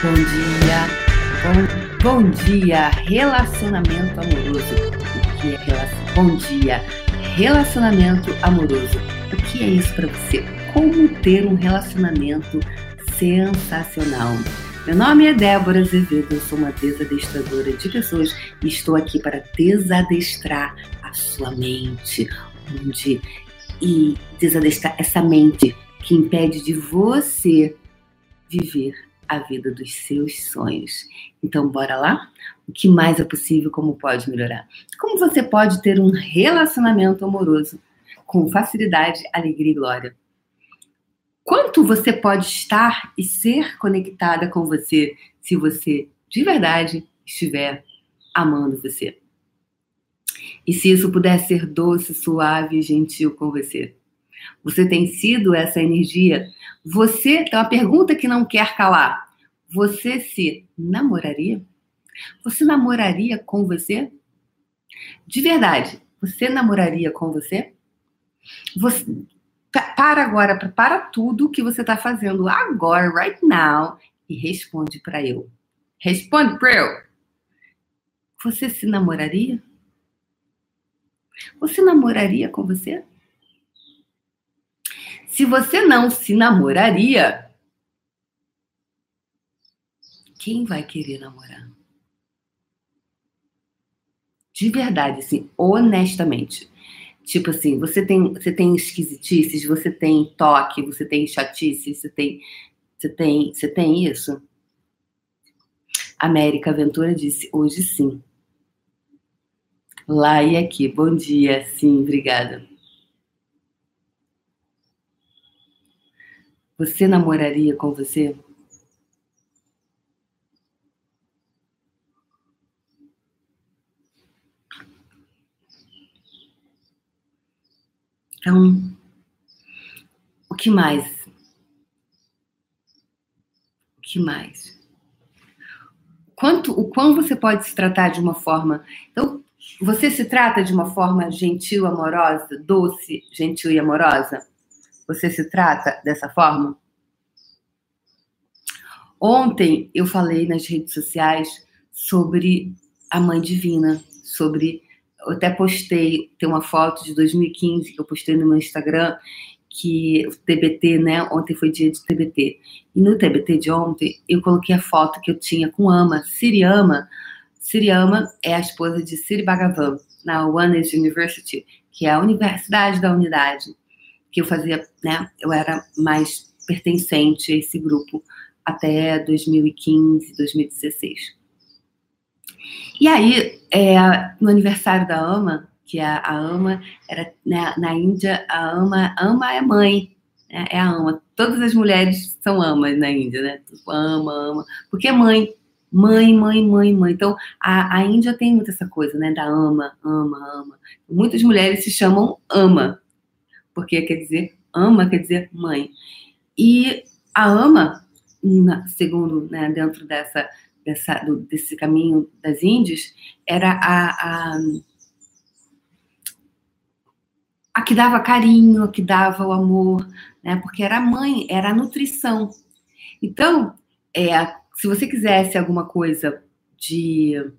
Bom dia. Bom, bom dia, relacionamento amoroso. O que é relacionamento? Bom dia, relacionamento amoroso. O que é isso para você? Como ter um relacionamento sensacional? Meu nome é Débora Azevedo, eu sou uma desadestradora de pessoas e estou aqui para desadestrar a sua mente, onde e desadestrar essa mente que impede de você viver a vida dos seus sonhos. Então, bora lá? O que mais é possível? Como pode melhorar? Como você pode ter um relacionamento amoroso com facilidade, alegria e glória? Quanto você pode estar e ser conectada com você se você de verdade estiver amando você? E se isso puder ser doce, suave e gentil com você? Você tem sido essa energia? Você, tem uma pergunta que não quer calar. Você se namoraria? Você namoraria com você? De verdade, você namoraria com você? Você para agora, para tudo que você está fazendo agora, right now, e responde para eu. Responde para eu. Você se namoraria? Você namoraria com você? Se você não se namoraria, quem vai querer namorar? De verdade, assim, honestamente. Tipo assim, você tem, você tem esquisitices, você tem toque, você tem chatice, você tem, você tem, você tem isso? América Ventura disse, hoje sim. Lá e aqui, bom dia, sim, obrigada. Você namoraria com você? Então, o que mais? O que mais? Quanto, o quão você pode se tratar de uma forma. Então, você se trata de uma forma gentil, amorosa, doce, gentil e amorosa? Você se trata dessa forma? Ontem eu falei nas redes sociais sobre a Mãe Divina, sobre. Eu até postei, tem uma foto de 2015 que eu postei no meu Instagram, que o TBT, né? Ontem foi dia de TBT. E no TBT de ontem, eu coloquei a foto que eu tinha com Ama, Siriama. Siriama é a esposa de Siri Bhagavan, na Oneness University, que é a Universidade da Unidade que eu fazia, né? Eu era mais pertencente a esse grupo até 2015, 2016. E aí, é, no aniversário da AMA, que a, a AMA era né, na Índia, a AMA, AMA é mãe, né, é a AMA. Todas as mulheres são AMAs na Índia, né? Tipo, ama, ama, porque é mãe. Mãe, mãe, mãe, mãe. Então, a, a Índia tem muito essa coisa, né? Da ama, ama, ama. Muitas mulheres se chamam ama, porque quer dizer ama, quer dizer mãe. E a ama, segundo, né, dentro dessa, dessa, desse caminho das índias, era a, a, a que dava carinho, a que dava o amor, né, porque era a mãe, era a nutrição. Então, é, se você quisesse alguma coisa de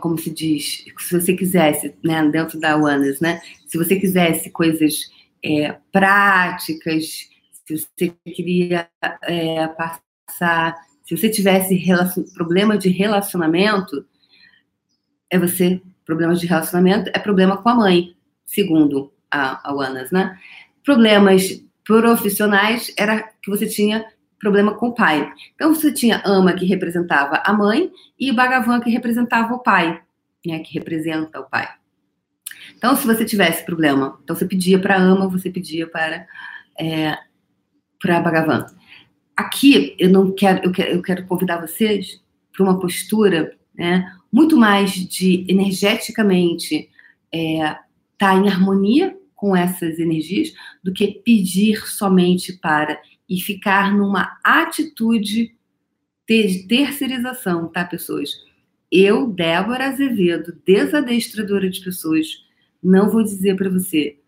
como se diz, se você quisesse, né, dentro da Wellness, né, se você quisesse coisas é, práticas, se você queria é, passar, se você tivesse problema de relacionamento, é você, problemas de relacionamento é problema com a mãe, segundo a, a né? Problemas profissionais era que você tinha problema com o pai. Então você tinha Ama que representava a mãe e o Bhagavan que representava o pai, né, que representa o pai. Então se você tivesse problema, então você pedia para Ama, você pedia para é, para Bhagavan. Aqui eu não quero eu, quero, eu quero convidar vocês para uma postura, né, muito mais de energeticamente é, tá em harmonia com essas energias do que pedir somente para e ficar numa atitude de terceirização, tá, pessoas? Eu, Débora Azevedo, desadestradora de pessoas, não vou dizer para você,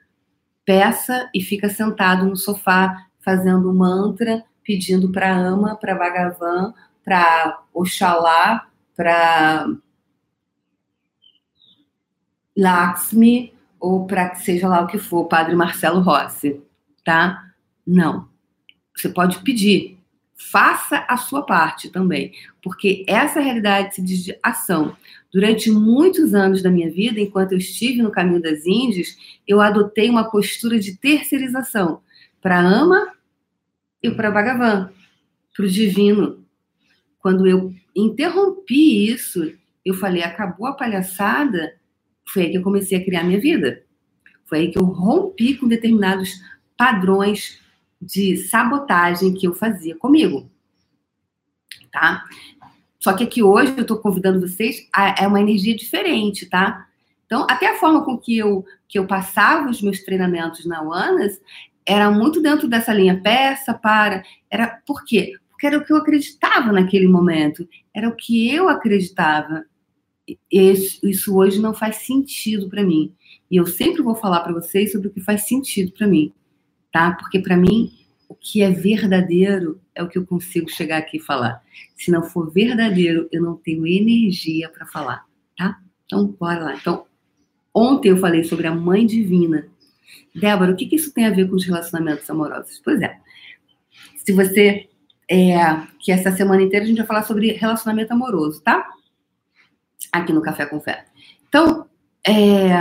peça e fica sentado no sofá fazendo mantra, pedindo para Ama, para Bhagavan, para Oxalá, para Lakshmi ou para que seja lá o que for, Padre Marcelo Rossi, tá? Não. Você pode pedir. Faça a sua parte também, porque essa realidade se diz de ação. Durante muitos anos da minha vida, enquanto eu estive no caminho das Índias, eu adotei uma postura de terceirização para Ama e para Bhagavan, para o divino. Quando eu interrompi isso, eu falei: acabou a palhaçada. Foi aí que eu comecei a criar minha vida. Foi aí que eu rompi com determinados padrões de sabotagem que eu fazia comigo. Tá? Só que aqui hoje eu estou convidando vocês a, é uma energia diferente, tá? Então, até a forma com que eu, que eu passava os meus treinamentos na UANAS era muito dentro dessa linha peça para. Era por quê? Porque era o que eu acreditava naquele momento, era o que eu acreditava. Isso, isso hoje não faz sentido para mim. E eu sempre vou falar para vocês sobre o que faz sentido para mim, tá? Porque para mim o que é verdadeiro é o que eu consigo chegar aqui e falar. Se não for verdadeiro, eu não tenho energia para falar, tá? Então, bora lá. Então, ontem eu falei sobre a mãe divina. Débora, o que, que isso tem a ver com os relacionamentos amorosos? Pois é. Se você. É, que essa semana inteira a gente vai falar sobre relacionamento amoroso, tá? Aqui no Café com Fé. Então, é,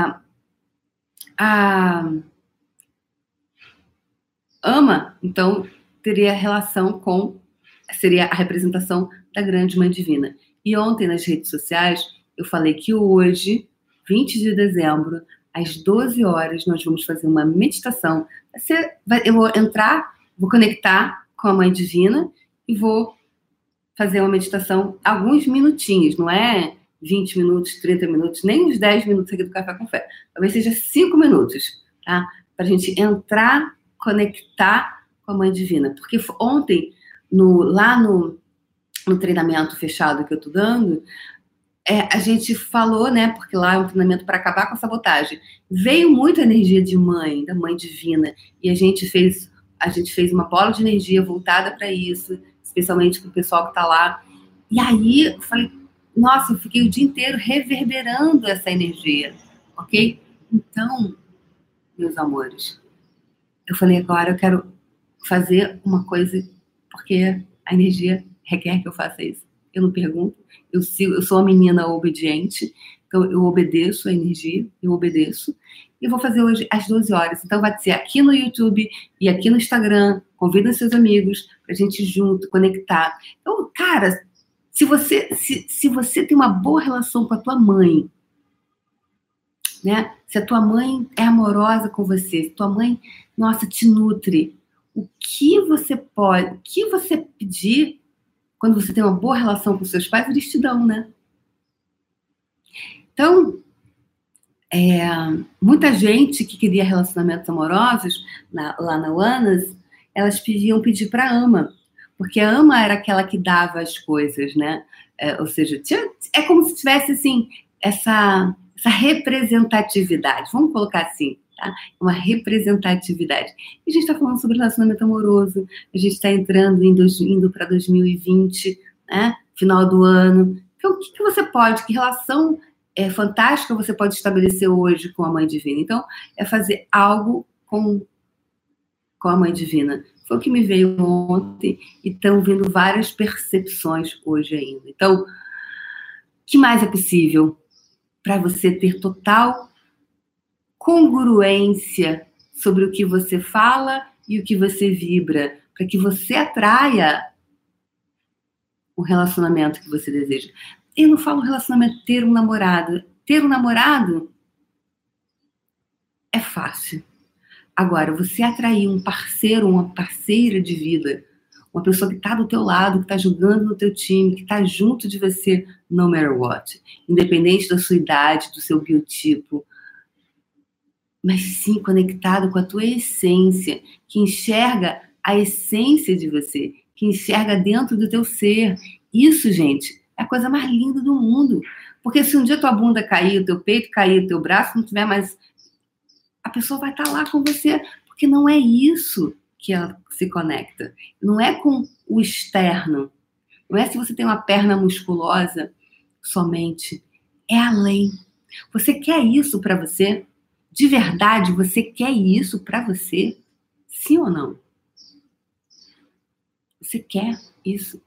a ama, então teria relação com seria a representação da grande mãe divina. E ontem nas redes sociais eu falei que hoje, 20 de dezembro, às 12 horas, nós vamos fazer uma meditação. Você vai, eu vou entrar, vou conectar com a mãe divina e vou fazer uma meditação alguns minutinhos, não é 20 minutos, 30 minutos, nem os 10 minutos aqui do Café com Fé. Talvez seja 5 minutos, tá? Para a gente entrar, conectar com a Mãe Divina. Porque ontem, no, lá no, no treinamento fechado que eu tô dando, é, a gente falou, né? Porque lá é um treinamento para acabar com a sabotagem. Veio muita energia de mãe, da mãe divina, e a gente fez a gente fez uma bola de energia voltada para isso, especialmente para o pessoal que está lá. E aí eu falei, nossa, eu fiquei o dia inteiro reverberando essa energia, ok? Então, meus amores, eu falei agora eu quero fazer uma coisa porque a energia requer que eu faça isso. Eu não pergunto, eu sigo, eu sou uma menina obediente, então eu obedeço a energia, eu obedeço. E vou fazer hoje às 12 horas. Então vai ser aqui no YouTube e aqui no Instagram. Convida seus amigos pra gente junto conectar. Então, cara, se você, se, se você tem uma boa relação com a tua mãe, né? Se a tua mãe é amorosa com você, se tua mãe, nossa, te nutre, o que você pode, o que você pedir quando você tem uma boa relação com seus pais, eles te dão, né? Então, é, muita gente que queria relacionamentos amorosos na, lá na UANAS, elas pediam pedir para ama porque a ama era aquela que dava as coisas, né? É, ou seja, tinha, é como se tivesse assim essa, essa representatividade, vamos colocar assim, tá? Uma representatividade. E a gente está falando sobre relacionamento amoroso, a gente está entrando indo, indo para 2020, né? Final do ano. Então, o que, que você pode, que relação é, fantástica você pode estabelecer hoje com a Mãe Divina? Então, é fazer algo com, com a Mãe Divina foi o que me veio ontem e estão vindo várias percepções hoje ainda. Então, o que mais é possível para você ter total congruência sobre o que você fala e o que você vibra, para que você atraia o relacionamento que você deseja. Eu não falo relacionamento ter um namorado. Ter um namorado é fácil. Agora, você atrair um parceiro, uma parceira de vida, uma pessoa que está do teu lado, que está jogando no teu time, que está junto de você, no matter what, independente da sua idade, do seu biotipo, mas sim conectado com a tua essência, que enxerga a essência de você, que enxerga dentro do teu ser. Isso, gente, é a coisa mais linda do mundo. Porque se um dia tua bunda cair, o teu peito cair, o teu braço não tiver mais a pessoa vai estar lá com você, porque não é isso. Que ela se conecta. Não é com o externo. Não é se você tem uma perna musculosa somente. É além. Você quer isso para você? De verdade, você quer isso para você? Sim ou não? Você quer isso?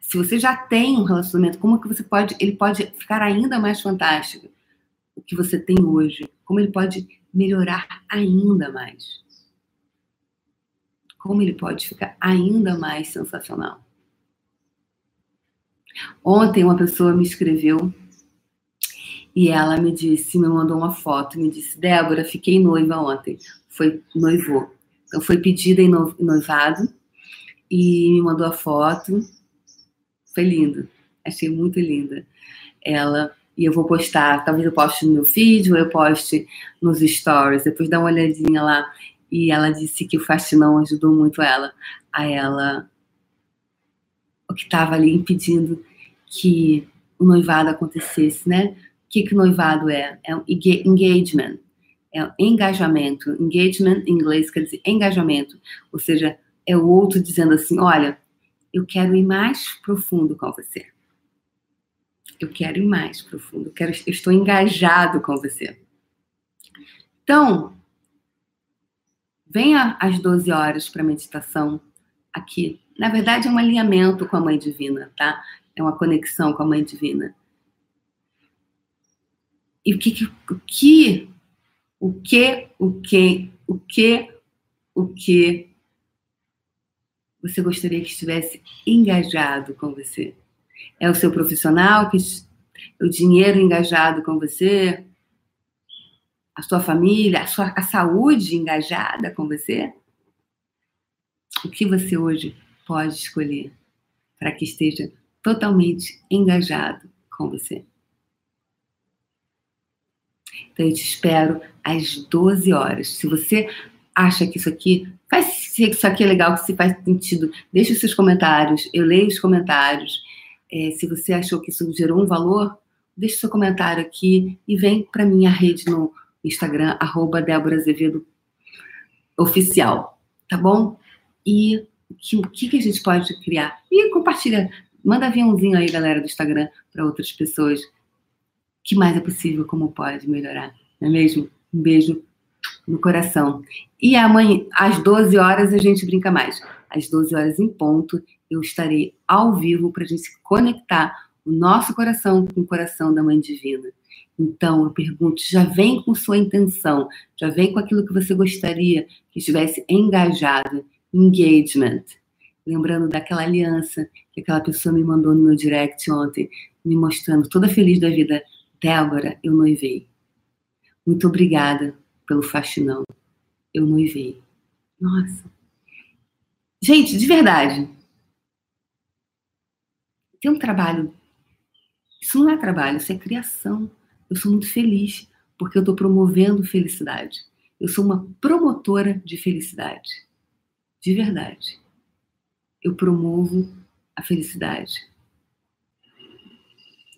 Se você já tem um relacionamento, como que você pode, ele pode ficar ainda mais fantástico? O que você tem hoje, como ele pode melhorar ainda mais? Como ele pode ficar ainda mais sensacional? Ontem uma pessoa me escreveu e ela me disse, me mandou uma foto, me disse, Débora, fiquei noiva ontem. Foi noivou. Então foi pedida em noivado e me mandou a foto. Foi lindo. Achei muito linda. Ela e eu vou postar, talvez eu poste no meu feed ou eu poste nos stories. Depois dá uma olhadinha lá. E ela disse que o Fastinão ajudou muito ela, a ela, o que estava ali impedindo que o noivado acontecesse, né? O que, que o noivado é? É um engagement, é um engajamento. Engagement em inglês quer dizer engajamento, ou seja, é o outro dizendo assim: olha, eu quero ir mais profundo com você. Eu quero ir mais profundo, eu, quero, eu estou engajado com você. Então, venha às 12 horas para meditação aqui. Na verdade, é um alinhamento com a Mãe Divina, tá? É uma conexão com a Mãe Divina. E o que, o que, o que, o que, o que, o que você gostaria que estivesse engajado com você? É o seu profissional, que o dinheiro engajado com você, a sua família, a sua a saúde engajada com você? O que você hoje pode escolher para que esteja totalmente engajado com você? Então eu te espero às 12 horas. Se você acha que isso aqui faz se isso aqui é legal, que se faz sentido, deixe os seus comentários. Eu leio os comentários. É, se você achou que isso gerou um valor, deixe seu comentário aqui e vem para minha rede no Instagram, arroba Débora Azevedo Oficial, tá bom? E o que, que a gente pode criar? E compartilha, manda aviãozinho aí, galera do Instagram, para outras pessoas. que mais é possível, como pode melhorar, não é mesmo? Um beijo no coração. E amanhã, às 12 horas, a gente brinca mais. Às 12 horas em ponto, eu estarei ao vivo para a gente conectar o nosso coração com o coração da Mãe Divina. Então, eu pergunto, já vem com sua intenção, já vem com aquilo que você gostaria que estivesse engajado, engagement. Lembrando daquela aliança que aquela pessoa me mandou no meu direct ontem, me mostrando toda feliz da vida. Débora, eu noivei. Muito obrigada pelo faxinão. Eu noivei. Nossa. Gente, de verdade, tem um trabalho. Isso não é trabalho, isso é criação. Eu sou muito feliz porque eu estou promovendo felicidade. Eu sou uma promotora de felicidade. De verdade. Eu promovo a felicidade.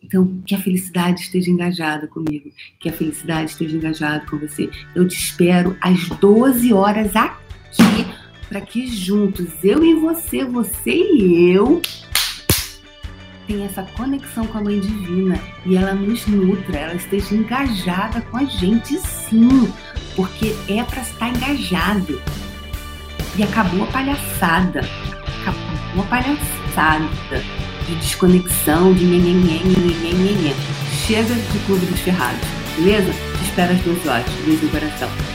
Então, que a felicidade esteja engajada comigo, que a felicidade esteja engajada com você. Eu te espero às 12 horas aqui, para que juntos, eu e você, você e eu, tem essa conexão com a Mãe Divina e ela nos nutra, ela esteja engajada com a gente sim, porque é para estar engajado. E acabou a palhaçada, acabou a palhaçada de desconexão, de nhenhenhen, nhenhenhen. Chega de Clube dos Ferrados, beleza? Te espero às duas horas. Beijo coração.